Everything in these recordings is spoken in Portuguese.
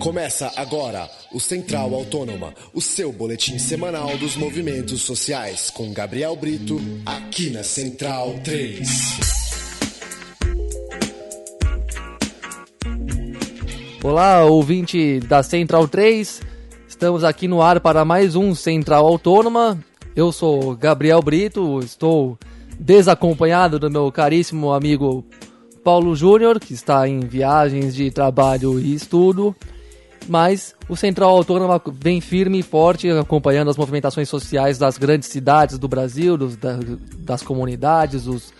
Começa agora o Central Autônoma, o seu boletim semanal dos movimentos sociais, com Gabriel Brito, aqui na Central 3. Olá, ouvinte da Central 3. Estamos aqui no ar para mais um Central Autônoma. Eu sou Gabriel Brito, estou desacompanhado do meu caríssimo amigo Paulo Júnior, que está em viagens de trabalho e estudo mas o Central Autônoma vem firme e forte acompanhando as movimentações sociais das grandes cidades do Brasil, dos, da, das comunidades, os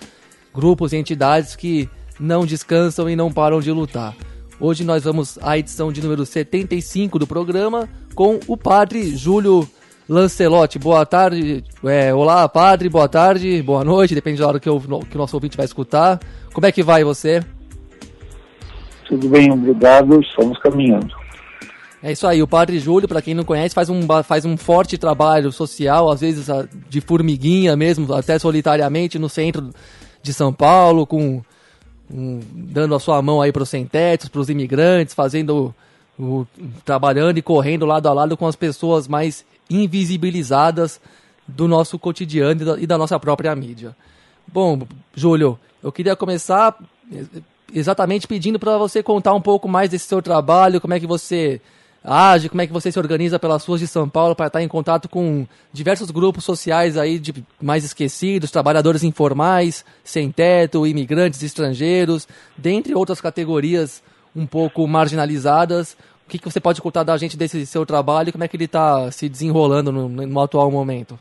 grupos e entidades que não descansam e não param de lutar. Hoje nós vamos à edição de número 75 do programa com o padre Júlio Lancelotti. Boa tarde, é, olá padre, boa tarde, boa noite, depende da hora que, eu, que o nosso ouvinte vai escutar. Como é que vai você? Tudo bem, obrigado, estamos caminhando. É isso aí, o Padre Júlio, para quem não conhece, faz um, faz um forte trabalho social, às vezes de formiguinha mesmo, até solitariamente no centro de São Paulo, com um, dando a sua mão aí para os sem-tetos, para os imigrantes, fazendo o, trabalhando e correndo lado a lado com as pessoas mais invisibilizadas do nosso cotidiano e da, e da nossa própria mídia. Bom, Júlio, eu queria começar exatamente pedindo para você contar um pouco mais desse seu trabalho, como é que você age, como é que você se organiza pelas ruas de São Paulo para estar em contato com diversos grupos sociais aí de mais esquecidos, trabalhadores informais, sem teto, imigrantes estrangeiros, dentre outras categorias um pouco marginalizadas. O que, que você pode contar da gente desse seu trabalho como é que ele está se desenrolando no, no atual momento?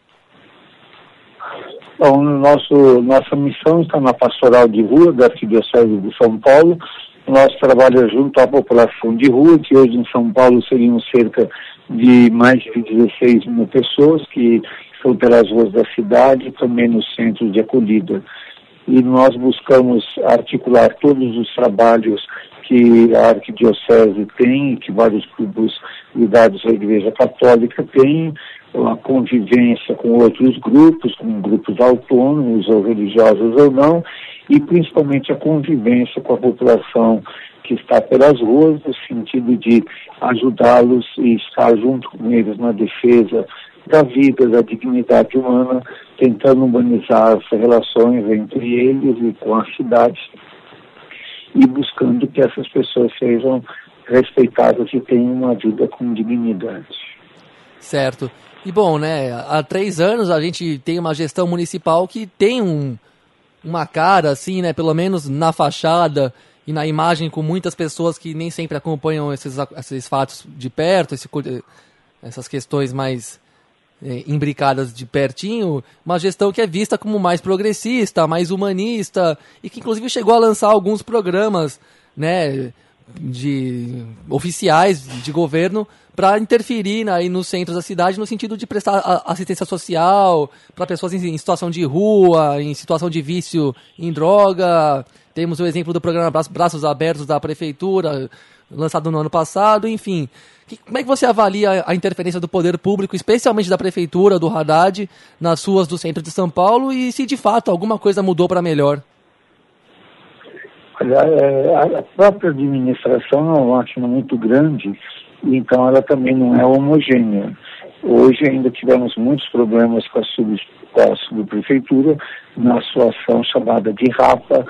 Bom, nosso, nossa missão está na pastoral de rua da Arquidiocese de São Paulo, nosso trabalho é junto à população de rua, que hoje em São Paulo seriam cerca de mais de 16 mil pessoas que estão pelas ruas da cidade, também nos centros de acolhida. E nós buscamos articular todos os trabalhos que a Arquidiocese tem, que vários grupos ligados à Igreja Católica têm, a convivência com outros grupos, com grupos autônomos ou religiosos ou não, e principalmente a convivência com a população que está pelas ruas, no sentido de ajudá-los e estar junto com eles na defesa da vida, da dignidade humana, tentando humanizar as relações entre eles e com a cidade, e buscando que essas pessoas sejam respeitadas e tenham uma vida com dignidade. Certo. E bom, né, há três anos a gente tem uma gestão municipal que tem um, uma cara, assim, né? Pelo menos na fachada e na imagem com muitas pessoas que nem sempre acompanham esses, esses fatos de perto, esse, essas questões mais é, imbricadas de pertinho, uma gestão que é vista como mais progressista, mais humanista e que inclusive chegou a lançar alguns programas, né? De oficiais de governo para interferir aí nos centros da cidade no sentido de prestar assistência social para pessoas em, situação de rua, em situação de vício em droga. Temos o exemplo do programa Braços Abertos da Prefeitura, lançado no ano passado, enfim. Como é que você avalia a interferência do poder público, especialmente da Prefeitura, do Haddad, nas ruas do centro de São Paulo e se de fato alguma coisa mudou para melhor? Olha, é, a própria administração é uma máquina muito grande, então ela também não é homogênea. Hoje ainda tivemos muitos problemas com a, sub, com a subprefeitura na sua ação chamada de RAPA,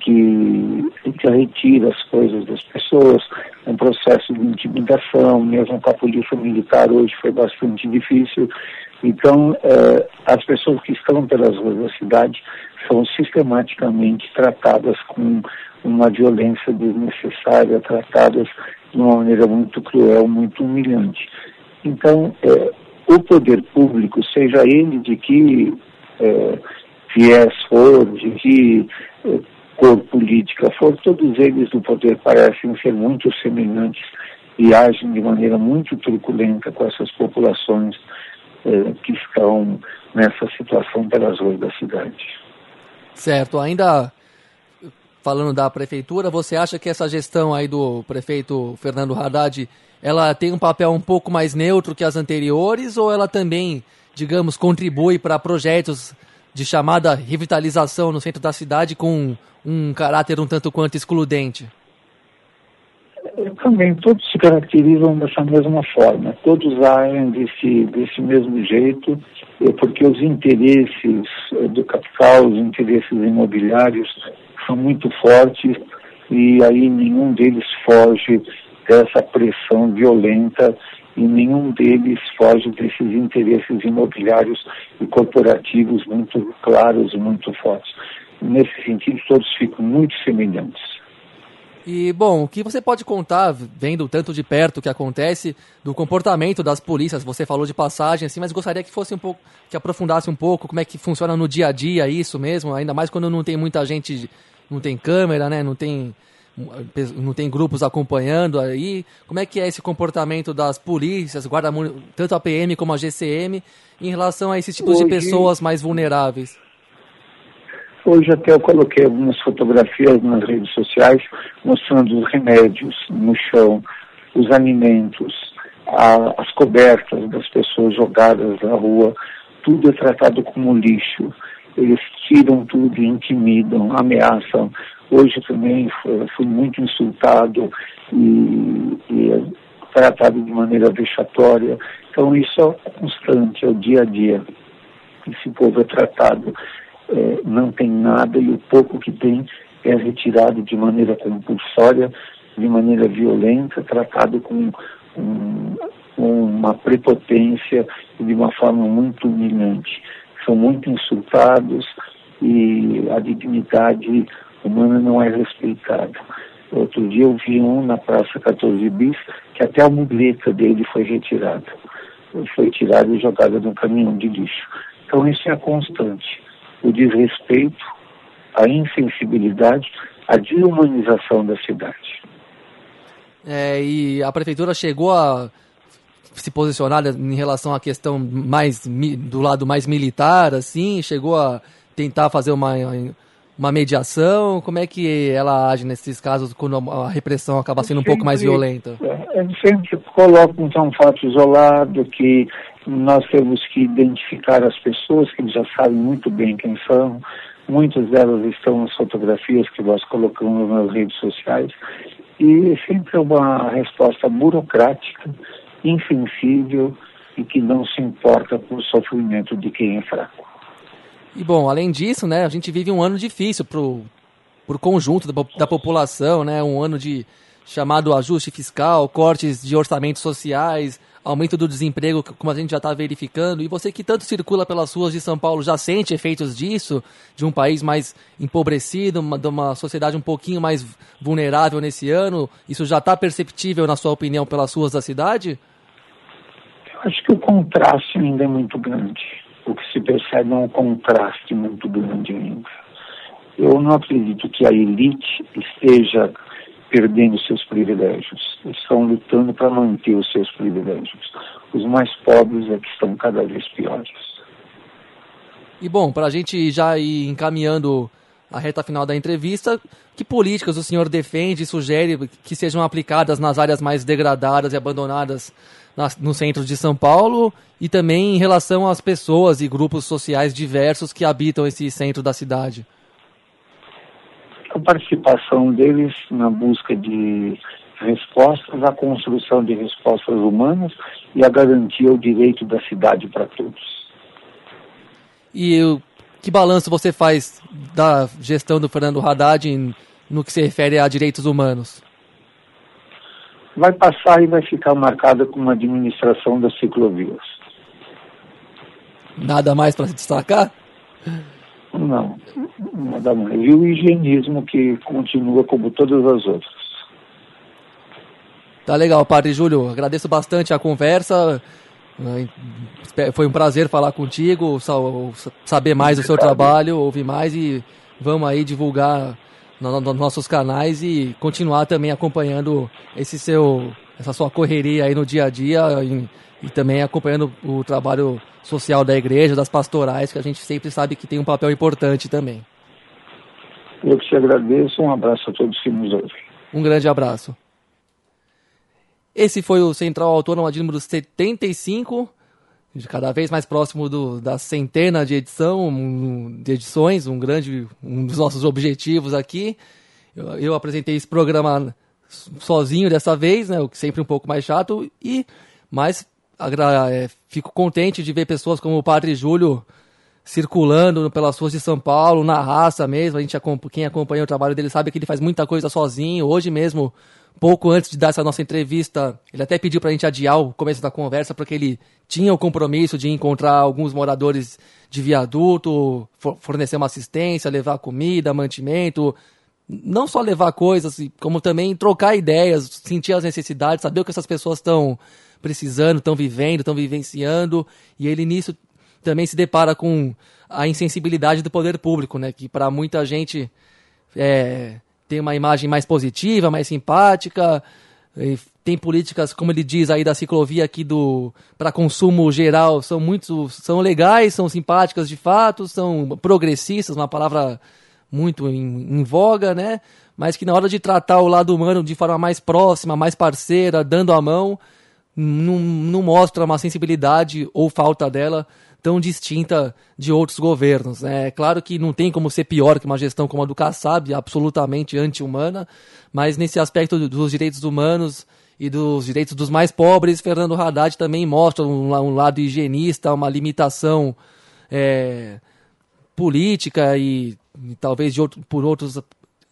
que, que retira as coisas das pessoas, um processo de intimidação, mesmo com a polícia militar hoje foi bastante difícil. Então, eh, as pessoas que estão pelas ruas da cidade são sistematicamente tratadas com uma violência desnecessária, tratadas de uma maneira muito cruel, muito humilhante. Então, é, o poder público, seja ele de que é, viés for, de que é, cor política for, todos eles do poder parecem ser muito semelhantes e agem de maneira muito truculenta com essas populações é, que estão nessa situação pelas ruas da cidade. Certo, ainda falando da prefeitura, você acha que essa gestão aí do prefeito Fernando Haddad, ela tem um papel um pouco mais neutro que as anteriores ou ela também, digamos, contribui para projetos de chamada revitalização no centro da cidade com um caráter um tanto quanto excludente? Também todos se caracterizam dessa mesma forma, todos agem desse, desse mesmo jeito, porque os interesses do capital, os interesses imobiliários são muito fortes e aí nenhum deles foge dessa pressão violenta e nenhum deles foge desses interesses imobiliários e corporativos muito claros e muito fortes. Nesse sentido, todos ficam muito semelhantes. E, bom, o que você pode contar, vendo tanto de perto o que acontece, do comportamento das polícias? Você falou de passagem, assim, mas gostaria que fosse um pouco, que aprofundasse um pouco como é que funciona no dia a dia isso mesmo, ainda mais quando não tem muita gente, não tem câmera, né, não tem não tem grupos acompanhando aí. Como é que é esse comportamento das polícias, guarda tanto a PM como a GCM, em relação a esses tipos Hoje... de pessoas mais vulneráveis? Hoje até eu coloquei algumas fotografias nas redes sociais mostrando os remédios no chão, os alimentos, a, as cobertas das pessoas jogadas na rua, tudo é tratado como lixo. Eles tiram tudo, intimidam, ameaçam. Hoje também fui, muito insultado e, e é tratado de maneira vexatória. Então isso é constante, é o dia a dia. Esse povo é tratado é, não tem nada e o pouco que tem é retirado de maneira compulsória, de maneira violenta, tratado com uma prepotência e de uma forma muito humilhante. São muito insultados e a dignidade humana não é respeitada. Outro dia eu vi um na Praça 14 Bis que até a muleta dele foi retirada. Foi tirada e jogada num caminhão de lixo. Então isso é constante o desrespeito, a insensibilidade, a desumanização da cidade. É, e a prefeitura chegou a se posicionar em relação à questão mais do lado mais militar, assim, chegou a tentar fazer uma, uma mediação. Como é que ela age nesses casos quando a repressão acaba sendo sempre, um pouco mais violenta? É, sempre coloca então um fato isolado que nós temos que identificar as pessoas que já sabem muito bem quem são. Muitas delas estão nas fotografias que nós colocamos nas redes sociais. E sempre é uma resposta burocrática, insensível e que não se importa com o sofrimento de quem é fraco. E bom, além disso, né, a gente vive um ano difícil para o conjunto da, da população, né, um ano de chamado ajuste fiscal, cortes de orçamentos sociais, aumento do desemprego, como a gente já está verificando, e você que tanto circula pelas ruas de São Paulo já sente efeitos disso, de um país mais empobrecido, uma, de uma sociedade um pouquinho mais vulnerável nesse ano? Isso já está perceptível, na sua opinião, pelas ruas da cidade? Eu acho que o contraste ainda é muito grande. O que se percebe é um contraste muito grande ainda. Eu não acredito que a elite esteja perdendo seus privilégios, estão lutando para manter os seus privilégios. Os mais pobres é que estão cada vez piores. E bom, para a gente já ir encaminhando a reta final da entrevista, que políticas o senhor defende e sugere que sejam aplicadas nas áreas mais degradadas e abandonadas no centro de São Paulo e também em relação às pessoas e grupos sociais diversos que habitam esse centro da cidade? a participação deles na busca de respostas, a construção de respostas humanas e a garantia ao direito da cidade para todos. E que balanço você faz da gestão do Fernando Haddad no que se refere a direitos humanos? Vai passar e vai ficar marcada com uma administração das ciclovias. Nada mais para destacar? Não, nada mais. E o higienismo que continua como todas as outras. Tá legal, Padre Júlio. Agradeço bastante a conversa. Foi um prazer falar contigo, saber mais do seu trabalho, ouvir mais e vamos aí divulgar nos nossos canais e continuar também acompanhando esse seu, essa sua correria aí no dia a dia e, e também acompanhando o trabalho social da igreja, das pastorais, que a gente sempre sabe que tem um papel importante também. Eu que te agradeço, um abraço a todos que nos ouvem. Um grande abraço. Esse foi o Central Autônoma de número 75, de cada vez mais próximo do, da centena de edição, de edições, um grande, um dos nossos objetivos aqui. Eu, eu apresentei esse programa sozinho dessa vez, né? O que sempre um pouco mais chato e mas é, fico contente de ver pessoas como o Padre Júlio circulando pelas ruas de São Paulo, na raça mesmo. A gente quem acompanha o trabalho dele sabe que ele faz muita coisa sozinho. Hoje mesmo, pouco antes de dar essa nossa entrevista, ele até pediu para a gente adiar o começo da conversa porque ele tinha o compromisso de encontrar alguns moradores de viaduto, fornecer uma assistência, levar comida, mantimento, não só levar coisas, como também trocar ideias, sentir as necessidades, saber o que essas pessoas estão precisando, estão vivendo, estão vivenciando, e ele nisso também se depara com a insensibilidade do poder público, né? Que para muita gente é, tem uma imagem mais positiva, mais simpática, tem políticas, como ele diz aí da ciclovia aqui do para consumo geral, são muito são legais, são simpáticas de fato, são progressistas, uma palavra muito em, em voga, né? Mas que na hora de tratar o lado humano de forma mais próxima, mais parceira, dando a mão, não, não mostra uma sensibilidade ou falta dela tão distinta de outros governos. Né? É claro que não tem como ser pior que uma gestão como a do Kassab, absolutamente anti-humana, mas nesse aspecto dos direitos humanos e dos direitos dos mais pobres, Fernando Haddad também mostra um, um lado higienista, uma limitação é, política e, e talvez outro, por outros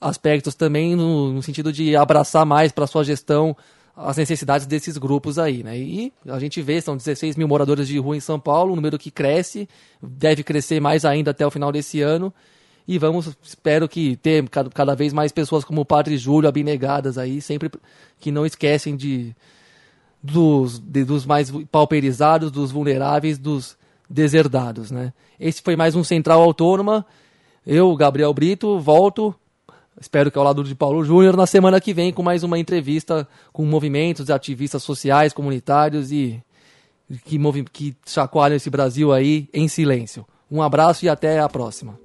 aspectos também no, no sentido de abraçar mais para sua gestão as necessidades desses grupos aí, né? E a gente vê, são 16 mil moradores de rua em São Paulo, um número que cresce, deve crescer mais ainda até o final desse ano. E vamos, espero que ter cada, cada vez mais pessoas como o Padre Júlio abnegadas aí, sempre que não esquecem de dos, de, dos mais pauperizados, dos vulneráveis, dos deserdados, né? Esse foi mais um Central Autônoma. Eu, Gabriel Brito, volto Espero que ao lado de Paulo Júnior, na semana que vem, com mais uma entrevista com movimentos, ativistas sociais, comunitários e que, move, que chacoalham esse Brasil aí em silêncio. Um abraço e até a próxima.